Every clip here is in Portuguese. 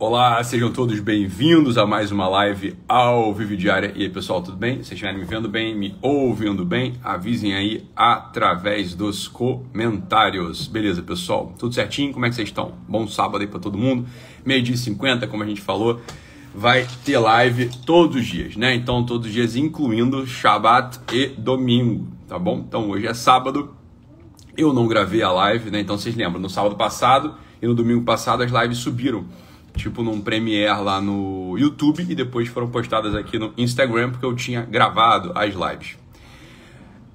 Olá, sejam todos bem-vindos a mais uma live ao Vivo Diária. E aí, pessoal, tudo bem? Se estiverem me vendo bem, me ouvindo bem, avisem aí através dos comentários. Beleza, pessoal? Tudo certinho? Como é que vocês estão? Bom sábado aí para todo mundo. Meio dia e 50, como a gente falou, vai ter live todos os dias, né? Então, todos os dias, incluindo Shabat e domingo, tá bom? Então, hoje é sábado. Eu não gravei a live, né? Então, vocês lembram, no sábado passado e no domingo passado as lives subiram tipo num Premiere lá no YouTube e depois foram postadas aqui no Instagram porque eu tinha gravado as lives.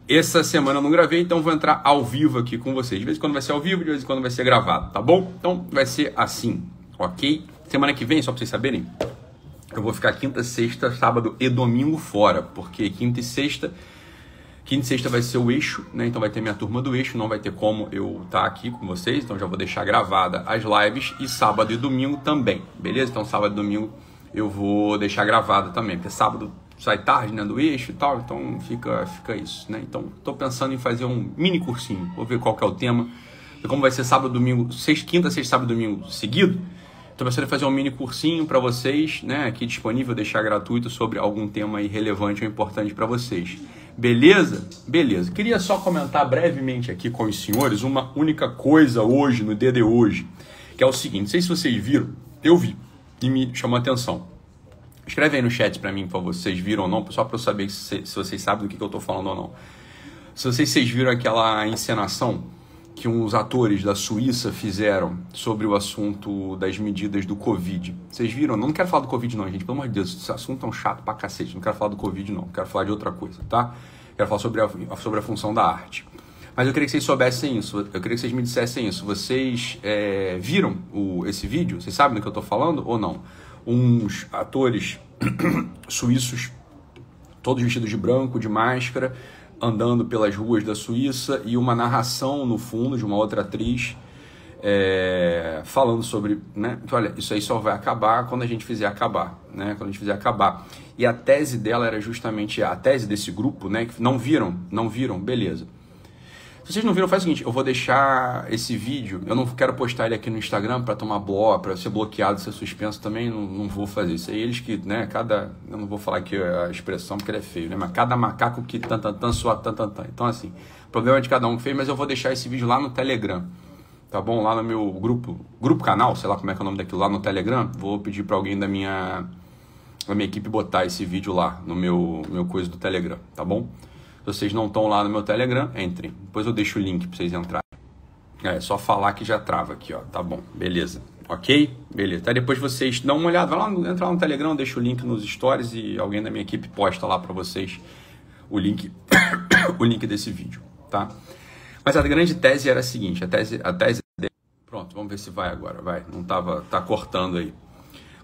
Essa semana eu não gravei, então vou entrar ao vivo aqui com vocês. De vez em quando vai ser ao vivo, de vez em quando vai ser gravado, tá bom? Então vai ser assim, ok? Semana que vem, só pra vocês saberem, eu vou ficar quinta, sexta, sábado e domingo fora, porque quinta e sexta Quinta e sexta vai ser o eixo, né? Então vai ter minha turma do eixo, não vai ter como eu estar tá aqui com vocês, então já vou deixar gravada as lives e sábado e domingo também, beleza? Então sábado e domingo eu vou deixar gravada também, porque sábado sai tarde, né, do eixo e tal, então fica fica isso, né? Então tô pensando em fazer um mini cursinho, vou ver qual que é o tema. E como vai ser sábado, domingo, sexta, quinta, sexta, sábado, domingo seguido, Estou pensando em fazer um mini cursinho para vocês, né, aqui disponível, deixar gratuito sobre algum tema aí relevante ou importante para vocês. Beleza? Beleza. Queria só comentar brevemente aqui com os senhores uma única coisa hoje, no dia de hoje, que é o seguinte: não sei se vocês viram, eu vi e me chamou a atenção. Escreve aí no chat para mim, se vocês viram ou não, só para eu saber se, se, vocês sabem do que, que eu estou falando ou não. Se vocês, vocês viram aquela encenação que uns atores da Suíça fizeram sobre o assunto das medidas do Covid. Vocês viram? Não quero falar do Covid não, gente. Pelo amor de Deus, esse assunto é tão chato pra cacete. Não quero falar do Covid não. Quero falar de outra coisa, tá? Quero falar sobre a, sobre a função da arte. Mas eu queria que vocês soubessem isso. Eu queria que vocês me dissessem isso. Vocês é, viram o, esse vídeo? Vocês sabem do que eu estou falando ou não? Uns atores suíços, todos vestidos de branco, de máscara, andando pelas ruas da Suíça e uma narração no fundo de uma outra atriz é, falando sobre, né, olha, isso aí só vai acabar quando a gente fizer acabar, né, quando a gente fizer acabar. E a tese dela era justamente a tese desse grupo, né, que não viram, não viram, beleza. Se vocês não viram, faz o seguinte, eu vou deixar esse vídeo, eu não quero postar ele aqui no Instagram para tomar bloco, para ser bloqueado, ser suspenso também, não, não vou fazer isso aí. Eles que, né, cada, eu não vou falar aqui a expressão porque ele é feio, né, mas cada macaco que tan tan tan sua tan tan tan. Então assim, problema de cada um que fez, mas eu vou deixar esse vídeo lá no Telegram. Tá bom? Lá no meu grupo, grupo canal, sei lá como é que é o nome daquilo lá no Telegram, vou pedir para alguém da minha da minha equipe botar esse vídeo lá no meu meu coisa do Telegram, tá bom? Se vocês não estão lá no meu Telegram, entrem. Depois eu deixo o link para vocês entrarem. É só falar que já trava aqui, ó. Tá bom, beleza. Ok? Beleza. Tá, depois vocês dão uma olhada, vai lá, entra lá no Telegram, deixa o link nos stories e alguém da minha equipe posta lá para vocês o link, o link desse vídeo, tá? Mas a grande tese era a seguinte, a tese, a tese Pronto, vamos ver se vai agora, vai. Não tava, tá cortando aí.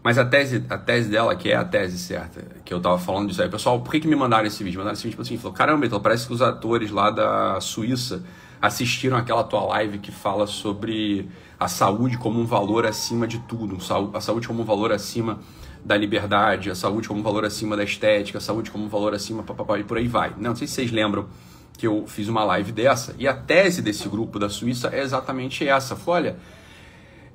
Mas a tese, a tese dela, que é a tese certa, que eu tava falando disso aí, pessoal, por que, que me mandaram esse vídeo? Mandaram esse vídeo tipo assim, falou, caramba, então parece que os atores lá da Suíça assistiram aquela tua live que fala sobre a saúde como um valor acima de tudo, a saúde como um valor acima da liberdade, a saúde como um valor acima da estética, a saúde como um valor acima, papapá, e por aí vai. Não, não sei se vocês lembram que eu fiz uma live dessa, e a tese desse grupo da Suíça é exatamente essa. Falei, olha,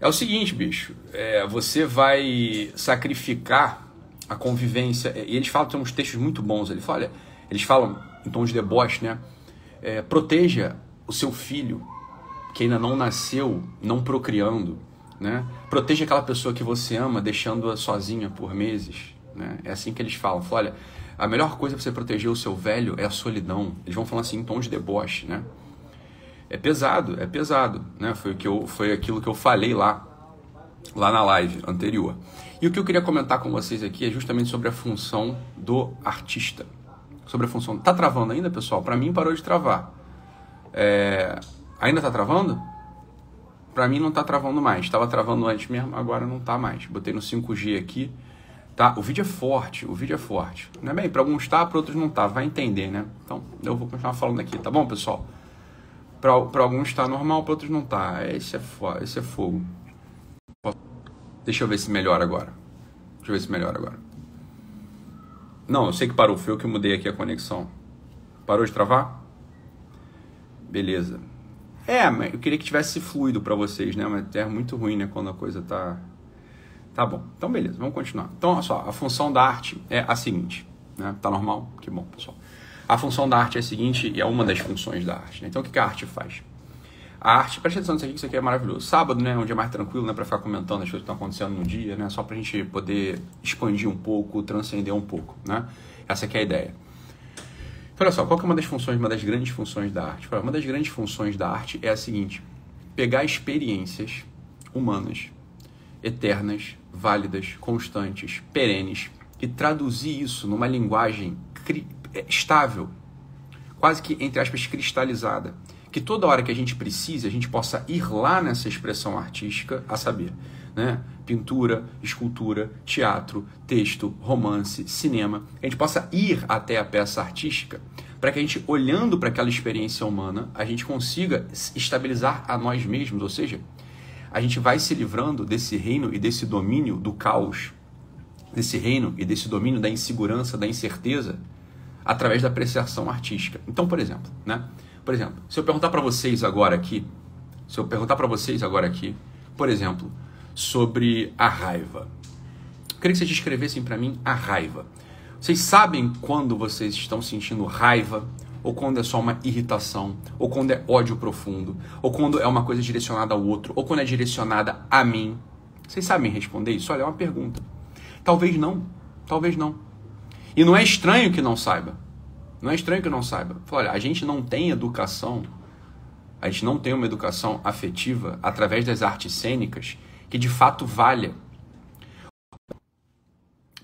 é o seguinte, bicho, é, você vai sacrificar a convivência. E eles falam, tem uns textos muito bons. Ele fala, eles falam em tom de deboche, né? É, proteja o seu filho que ainda não nasceu, não procriando, né? Proteja aquela pessoa que você ama, deixando-a sozinha por meses, né? É assim que eles falam. Fala, olha, a melhor coisa para você proteger o seu velho é a solidão. Eles vão falar assim em tom de deboche, né? É pesado, é pesado, né? Foi o que eu, foi aquilo que eu falei lá, lá na live anterior. E o que eu queria comentar com vocês aqui é justamente sobre a função do artista, sobre a função. Tá travando ainda, pessoal? Para mim parou de travar. É... Ainda tá travando? Para mim não tá travando mais. Estava travando antes mesmo, agora não tá mais. Botei no 5G aqui. Tá, o vídeo é forte, o vídeo é forte. Não é bem, para alguns tá, para outros não tá, vai entender, né? Então, eu vou continuar falando aqui, tá bom, pessoal? Para alguns está normal, para outros não está. Esse é, esse é fogo. Deixa eu ver se melhora agora. Deixa eu ver se melhora agora. Não, eu sei que parou. Foi eu que mudei aqui a conexão. Parou de travar? Beleza. É, mas eu queria que tivesse fluido para vocês, né? Mas é muito ruim, né? Quando a coisa tá, Tá bom. Então, beleza, vamos continuar. Então, olha só, a função da arte é a seguinte. Né? Tá normal? Que bom, pessoal. A função da arte é a seguinte, e é uma das funções da arte. Né? Então, o que a arte faz? A arte, presta atenção nisso aqui, que isso aqui é maravilhoso. Sábado, né, um dia mais tranquilo, né, para ficar comentando as coisas que estão acontecendo no dia, né, só para a gente poder expandir um pouco, transcender um pouco, né. Essa é a ideia. Então, olha só, qual que é uma das funções, uma das grandes funções da arte? Uma das grandes funções da arte é a seguinte: pegar experiências humanas, eternas, válidas, constantes, perenes, e traduzir isso numa linguagem estável, quase que, entre aspas, cristalizada. Que toda hora que a gente precise, a gente possa ir lá nessa expressão artística, a saber, né? pintura, escultura, teatro, texto, romance, cinema, a gente possa ir até a peça artística para que a gente, olhando para aquela experiência humana, a gente consiga estabilizar a nós mesmos, ou seja, a gente vai se livrando desse reino e desse domínio do caos, desse reino e desse domínio da insegurança, da incerteza, através da apreciação artística. Então, por exemplo, né? Por exemplo, se eu perguntar para vocês agora aqui, se eu perguntar para vocês agora aqui, por exemplo, sobre a raiva. Eu queria que vocês descrevessem para mim a raiva. Vocês sabem quando vocês estão sentindo raiva, ou quando é só uma irritação, ou quando é ódio profundo, ou quando é uma coisa direcionada ao outro, ou quando é direcionada a mim? Vocês sabem responder isso? Olha, é uma pergunta. Talvez não, talvez não. E não é estranho que não saiba. Não é estranho que não saiba. Fala, olha, a gente não tem educação, a gente não tem uma educação afetiva através das artes cênicas que de fato valha.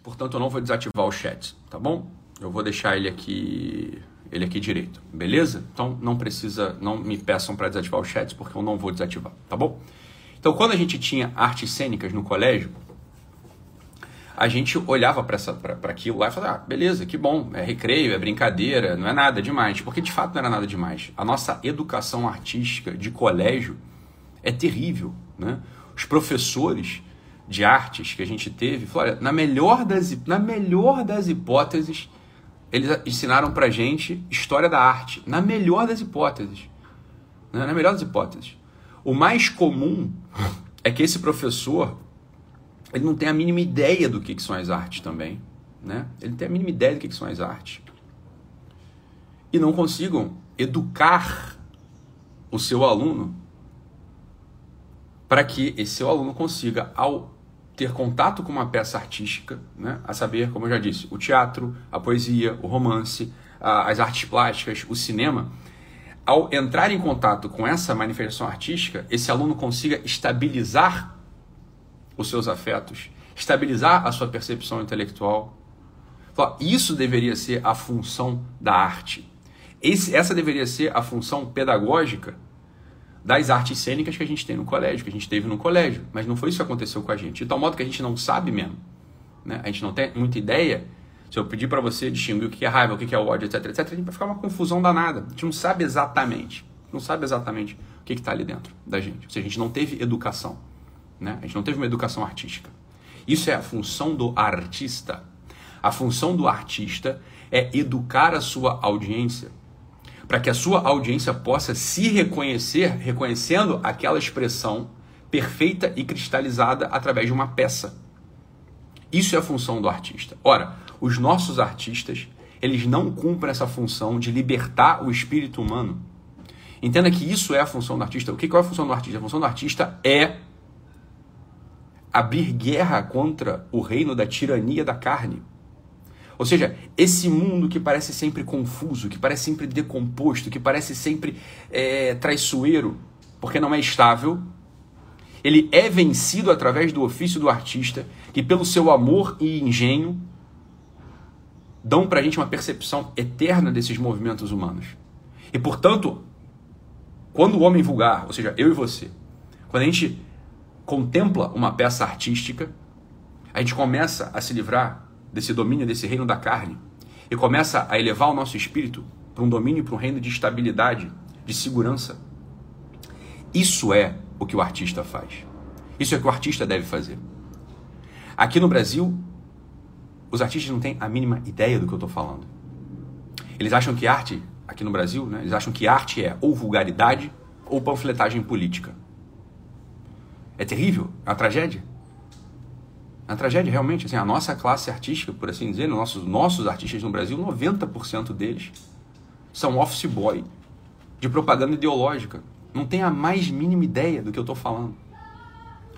Portanto, eu não vou desativar o chat, tá bom? Eu vou deixar ele aqui, ele aqui direito, beleza? Então não precisa, não me peçam para desativar o chat porque eu não vou desativar, tá bom? Então, quando a gente tinha artes cênicas no colégio, a gente olhava para aquilo lá e falava, ah, beleza, que bom, é recreio, é brincadeira, não é nada demais. Porque de fato não era nada demais. A nossa educação artística de colégio é terrível. Né? Os professores de artes que a gente teve, falaram, na melhor das, na melhor das hipóteses, eles ensinaram pra gente história da arte. Na melhor das hipóteses. Né? Na melhor das hipóteses. O mais comum é que esse professor ele não tem a mínima ideia do que, que são as artes também. Né? Ele tem a mínima ideia do que, que são as artes. E não consigam educar o seu aluno para que esse seu aluno consiga, ao ter contato com uma peça artística, né, a saber, como eu já disse, o teatro, a poesia, o romance, a, as artes plásticas, o cinema, ao entrar em contato com essa manifestação artística, esse aluno consiga estabilizar os seus afetos, estabilizar a sua percepção intelectual. Isso deveria ser a função da arte. Esse, essa deveria ser a função pedagógica das artes cênicas que a gente tem no colégio, que a gente teve no colégio. Mas não foi isso que aconteceu com a gente. De tal modo que a gente não sabe mesmo. Né? A gente não tem muita ideia. Se eu pedir para você distinguir o que é raiva, o que é ódio, etc, etc, a gente vai ficar uma confusão danada. A gente não sabe exatamente. Não sabe exatamente o que está ali dentro da gente. Ou seja, a gente não teve educação. Né? A gente não teve uma educação artística. Isso é a função do artista. A função do artista é educar a sua audiência para que a sua audiência possa se reconhecer, reconhecendo aquela expressão perfeita e cristalizada através de uma peça. Isso é a função do artista. Ora, os nossos artistas, eles não cumprem essa função de libertar o espírito humano. Entenda que isso é a função do artista. O que é a função do artista? A função do artista é abrir guerra contra o reino da tirania da carne. Ou seja, esse mundo que parece sempre confuso, que parece sempre decomposto, que parece sempre é, traiçoeiro, porque não é estável, ele é vencido através do ofício do artista, que pelo seu amor e engenho dão para a gente uma percepção eterna desses movimentos humanos. E portanto, quando o homem vulgar, ou seja, eu e você, quando a gente contempla uma peça artística, a gente começa a se livrar desse domínio, desse reino da carne, e começa a elevar o nosso espírito para um domínio, para um reino de estabilidade, de segurança. Isso é o que o artista faz. Isso é o que o artista deve fazer. Aqui no Brasil, os artistas não têm a mínima ideia do que eu estou falando. Eles acham que arte, aqui no Brasil, né, eles acham que arte é ou vulgaridade ou panfletagem política. É terrível, é uma tragédia. A tragédia realmente, assim, a nossa classe artística, por assim dizer, nossos, nossos artistas no Brasil, 90% deles são office boy de propaganda ideológica. Não tem a mais mínima ideia do que eu estou falando.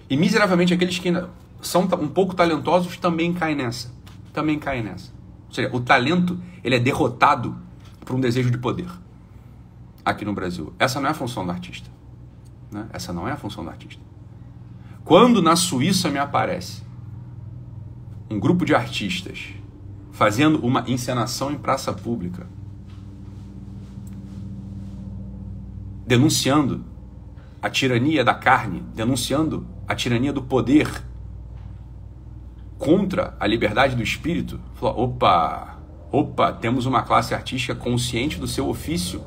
E miseravelmente aqueles que são um pouco talentosos também caem nessa. Também caem nessa. Ou seja, o talento ele é derrotado por um desejo de poder aqui no Brasil. Essa não é a função do artista. Né? Essa não é a função do artista. Quando na Suíça me aparece um grupo de artistas fazendo uma encenação em praça pública, denunciando a tirania da carne, denunciando a tirania do poder contra a liberdade do espírito, falou: opa, opa, temos uma classe artística consciente do seu ofício,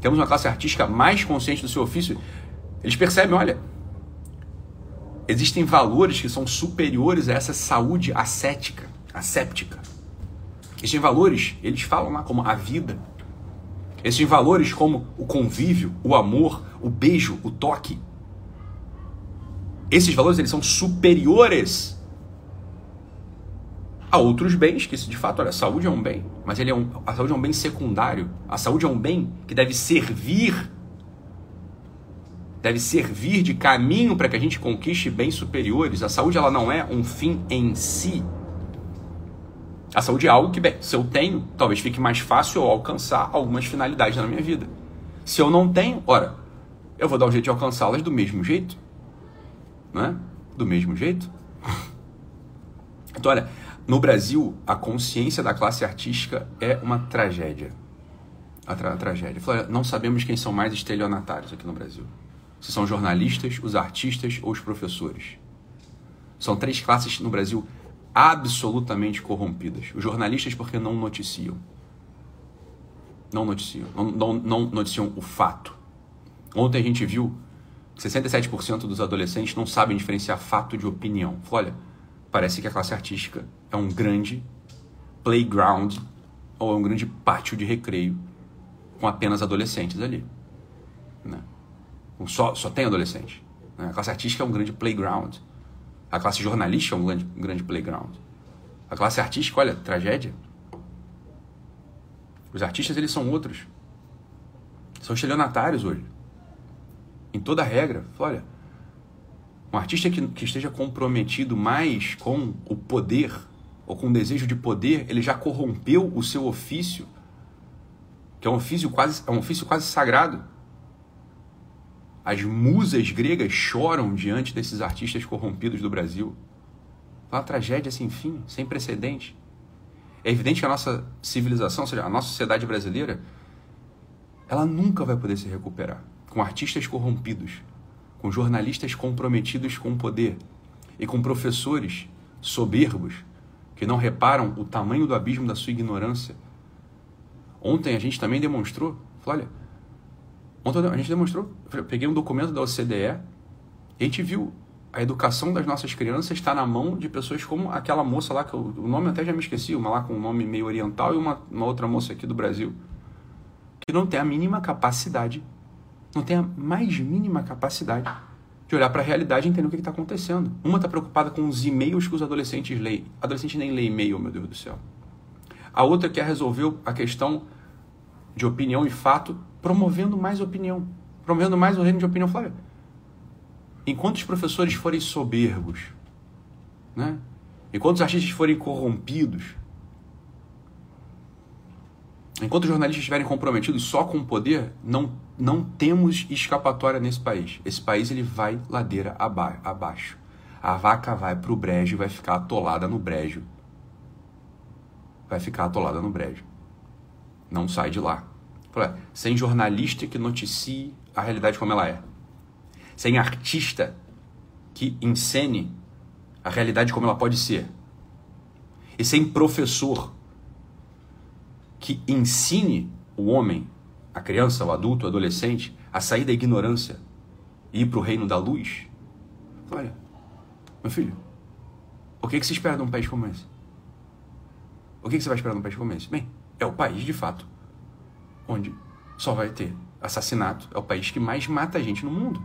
temos uma classe artística mais consciente do seu ofício. Eles percebem, olha, existem valores que são superiores a essa saúde ascética, asséptica. Existem valores, eles falam lá como a vida. Existem valores como o convívio, o amor, o beijo, o toque. Esses valores eles são superiores a outros bens, que de fato, olha, a saúde é um bem, mas ele é um, a saúde é um bem secundário. A saúde é um bem que deve servir deve servir de caminho para que a gente conquiste bens superiores. A saúde ela não é um fim em si. A saúde é algo que, bem, se eu tenho, talvez fique mais fácil eu alcançar algumas finalidades na minha vida. Se eu não tenho, ora, eu vou dar um jeito de alcançá-las do mesmo jeito. Né? Do mesmo jeito. Então, olha, no Brasil, a consciência da classe artística é uma tragédia. A, tra a tragédia. Não sabemos quem são mais estelionatários aqui no Brasil se são jornalistas, os artistas ou os professores. São três classes no Brasil absolutamente corrompidas. Os jornalistas porque não noticiam. Não noticiam. Não, não, não noticiam o fato. Ontem a gente viu que 67% dos adolescentes não sabem diferenciar fato de opinião. olha, parece que a classe artística é um grande playground ou é um grande pátio de recreio com apenas adolescentes ali. Né? Só, só tem adolescente. Né? A classe artística é um grande playground. A classe jornalística é um grande, um grande playground. A classe artística, olha, tragédia. Os artistas, eles são outros. São estelionatários hoje. Em toda regra. Olha, um artista que, que esteja comprometido mais com o poder ou com o desejo de poder, ele já corrompeu o seu ofício, que é um ofício quase, é um ofício quase sagrado. As musas gregas choram diante desses artistas corrompidos do Brasil. É uma tragédia sem fim, sem precedente. É evidente que a nossa civilização, ou seja, a nossa sociedade brasileira, ela nunca vai poder se recuperar com artistas corrompidos, com jornalistas comprometidos com o poder e com professores soberbos que não reparam o tamanho do abismo da sua ignorância. Ontem a gente também demonstrou, falou, olha, Ontem a gente demonstrou, peguei um documento da OCDE e a gente viu a educação das nossas crianças está na mão de pessoas como aquela moça lá, que eu, o nome até já me esqueci, uma lá com um nome meio oriental e uma, uma outra moça aqui do Brasil, que não tem a mínima capacidade, não tem a mais mínima capacidade de olhar para a realidade e entender o que está acontecendo. Uma está preocupada com os e-mails que os adolescentes leem. Adolescente nem lê e-mail, meu Deus do céu. A outra quer resolver a questão de opinião e fato promovendo mais opinião, promovendo mais o reino de opinião. Flávia, enquanto os professores forem soberbos, né? enquanto os artistas forem corrompidos, enquanto os jornalistas estiverem comprometidos só com o poder, não, não temos escapatória nesse país. Esse país ele vai ladeira aba abaixo. A vaca vai para o brejo e vai ficar atolada no brejo. Vai ficar atolada no brejo. Não sai de lá sem jornalista que noticie a realidade como ela é. Sem artista que encene a realidade como ela pode ser. E sem professor que ensine o homem, a criança, o adulto, o adolescente, a sair da ignorância e ir para o reino da luz. Olha, meu filho, o que, que se espera de um país como esse? O que, que você vai esperar de um país como esse? Bem, é o país de fato onde só vai ter assassinato. É o país que mais mata gente no mundo.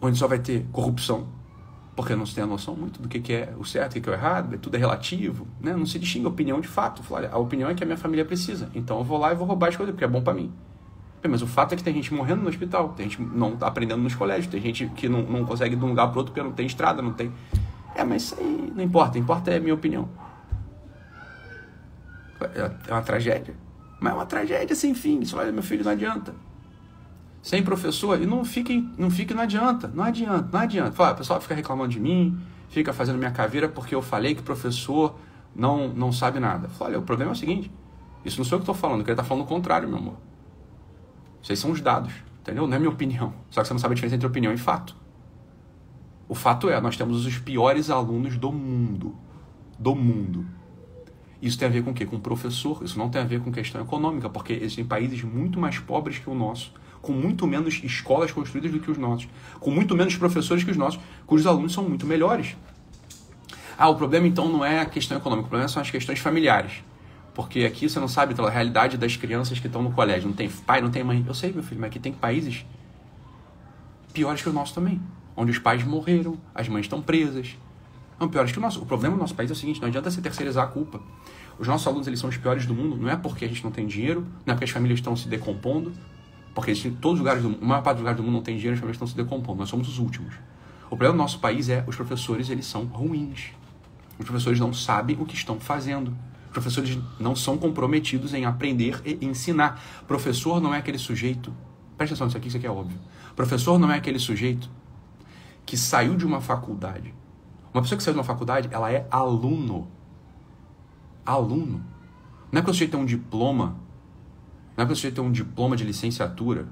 Onde só vai ter corrupção. porque não se tem a noção muito do que, é o certo o que é o errado, tudo é relativo, né? não se distingue a opinião de fato. A opinião é que a minha família precisa, então eu vou lá e vou roubar as coisas, porque é bom para mim. Mas o fato é que tem gente morrendo no hospital, tem gente não aprendendo nos colégios, tem gente que não, não consegue ir de um lugar para outro porque não tem estrada, não tem. É, mas isso aí não importa, importa é a minha opinião. É, uma tragédia. Mas é uma tragédia sem fim. Isso, olha, meu filho, não adianta. Sem professor, e não fique, não fique, não adianta, não adianta, não adianta. Fala, o pessoal fica reclamando de mim, fica fazendo minha caveira porque eu falei que professor não, não sabe nada. Fala, olha, o problema é o seguinte, isso não sou eu que estou falando, que ele está falando o contrário, meu amor. Vocês são os dados, entendeu? Não é minha opinião. Só que você não sabe a diferença entre opinião e fato. O fato é, nós temos os piores alunos do mundo. Do mundo. Isso tem a ver com o quê? Com o professor. Isso não tem a ver com questão econômica, porque existem países muito mais pobres que o nosso, com muito menos escolas construídas do que os nossos, com muito menos professores que os nossos, cujos alunos são muito melhores. Ah, o problema então não é a questão econômica, o problema são as questões familiares. Porque aqui você não sabe a realidade das crianças que estão no colégio. Não tem pai, não tem mãe. Eu sei, meu filho, mas aqui tem países piores que o nosso também. Onde os pais morreram, as mães estão presas. Não, piores que o nosso. O problema do nosso país é o seguinte: não adianta você terceirizar a culpa. Os nossos alunos eles são os piores do mundo. Não é porque a gente não tem dinheiro, não é porque as famílias estão se decompondo. Porque em todos os lugares do mundo, a maior parte dos lugares do mundo não tem dinheiro, as famílias estão se decompondo. Nós somos os últimos. O problema do nosso país é os professores eles são ruins. Os professores não sabem o que estão fazendo professores não são comprometidos em aprender e ensinar. Professor não é aquele sujeito. Presta atenção nisso aqui, isso aqui é óbvio. Professor não é aquele sujeito que saiu de uma faculdade. Uma pessoa que saiu de uma faculdade, ela é aluno. Aluno. Não é que o sujeito tem um diploma. Não é que o sujeito tem um diploma de licenciatura.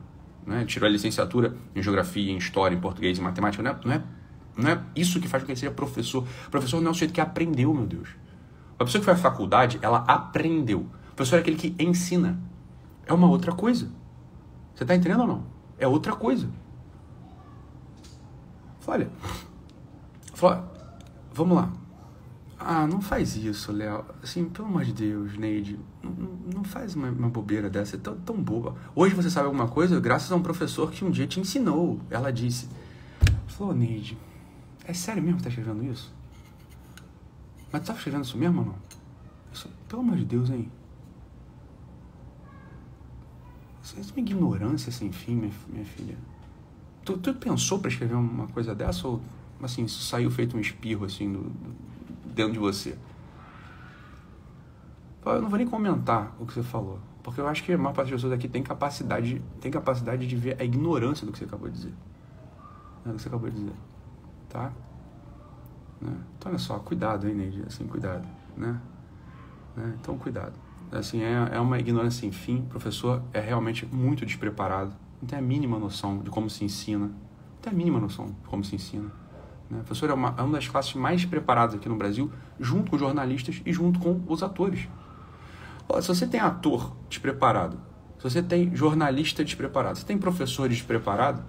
Né? Tirou a licenciatura em geografia, em história, em português, em matemática. Não é, não é, não é isso que faz com que ele seja professor. Professor não é o sujeito que aprendeu, meu Deus. A pessoa que foi à faculdade, ela aprendeu. O professor é aquele que ensina. É uma outra coisa. Você está entendendo ou não? É outra coisa. Olha, fala, vamos lá. Ah, não faz isso, Léo. Assim, pelo amor de Deus, Neide, não, faz uma, uma, bobeira dessa, é tão, tão boba. Hoje você sabe alguma coisa graças a um professor que um dia te ensinou. Ela disse. Falou, Neide, é sério mesmo que tá escrevendo isso? Mas tu tá escrevendo isso mesmo ou não? Pelo amor de Deus, hein? Isso é uma ignorância sem fim, minha, minha filha. Tu, tu pensou para escrever uma coisa dessa ou, assim, isso saiu feito um espirro, assim, do, do, dentro de você? Eu não vou nem comentar o que você falou, porque eu acho que a maior parte das pessoas aqui tem capacidade, tem capacidade de ver a ignorância do que você acabou de dizer. É, que você acabou de dizer, tá? Né? Então, olha só, cuidado, hein, Neide? Assim, cuidado, né? né? Então, cuidado. Assim, é, é uma ignorância sem fim. O professor é realmente muito despreparado. Não tem a mínima noção de como se ensina. Não tem a mínima noção de como se ensina. Né? Professor é uma, é uma das classes mais preparadas aqui no Brasil, junto com os jornalistas e junto com os atores. Se você tem ator despreparado, se você tem jornalista despreparado, se você tem professores despreparados,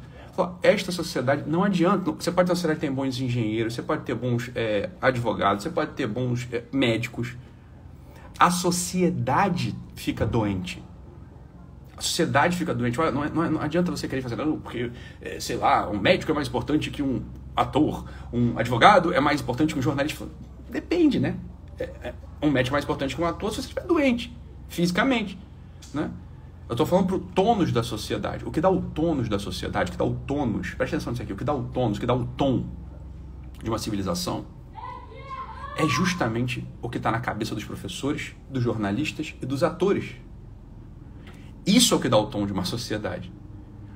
esta sociedade não adianta. Você pode ter uma sociedade que tem bons engenheiros, você pode ter bons é, advogados, você pode ter bons é, médicos. A sociedade fica doente. A sociedade fica doente. Não, é, não, é, não adianta você querer fazer, não, porque, é, sei lá, um médico é mais importante que um ator, um advogado é mais importante que um jornalista. Depende, né? É, é, um médico é mais importante que um ator se você estiver doente, fisicamente, né? Eu estou falando para o tônus da sociedade. O que dá o tônus da sociedade, o que dá o tônus, presta atenção nisso aqui, o que dá o tônus, o que dá o tom de uma civilização é justamente o que está na cabeça dos professores, dos jornalistas e dos atores. Isso é o que dá o tom de uma sociedade.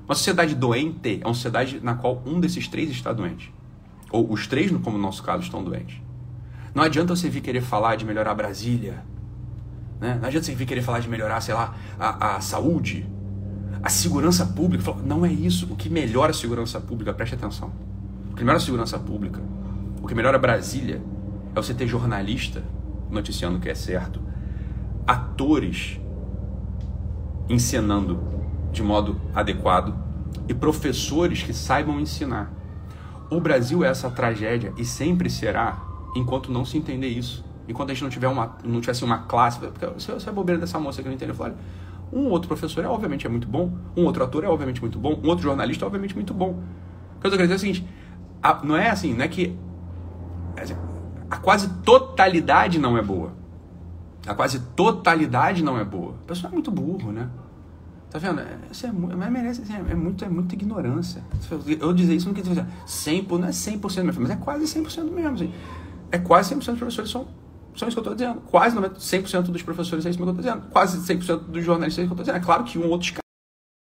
Uma sociedade doente é uma sociedade na qual um desses três está doente. Ou os três, como no nosso caso, estão doentes. Não adianta você vir querer falar de melhorar Brasília, né? Não adianta você vir querer falar de melhorar, sei lá, a, a saúde, a segurança pública. Não é isso. O que melhora a segurança pública, preste atenção. O que melhora a segurança pública, o que melhora Brasília, é você ter jornalista noticiando o que é certo, atores encenando de modo adequado e professores que saibam ensinar. O Brasil é essa tragédia e sempre será enquanto não se entender isso enquanto a gente não tiver uma, não tivesse uma classe, porque se é bobeira dessa moça que não entendo, eu um outro professor é obviamente é muito bom, um outro ator é obviamente muito bom, um outro jornalista é obviamente muito bom. O que eu tô querendo dizer é o seguinte, a, não é assim, não é que a quase totalidade não é boa. A quase totalidade não é boa. O pessoal é muito burro, né? Tá vendo? Isso é, é, merece, assim, é, muito, é muita ignorância. Eu dizer isso não quer dizer 100%, não é 100% mesmo, mas é quase 100% mesmo. Assim. É quase 100% dos professores são, são isso que eu estou dizendo. Quase 100% dos professores é isso que eu estou dizendo. Quase 100% dos jornalistas é isso que eu estou dizendo. É claro que um outro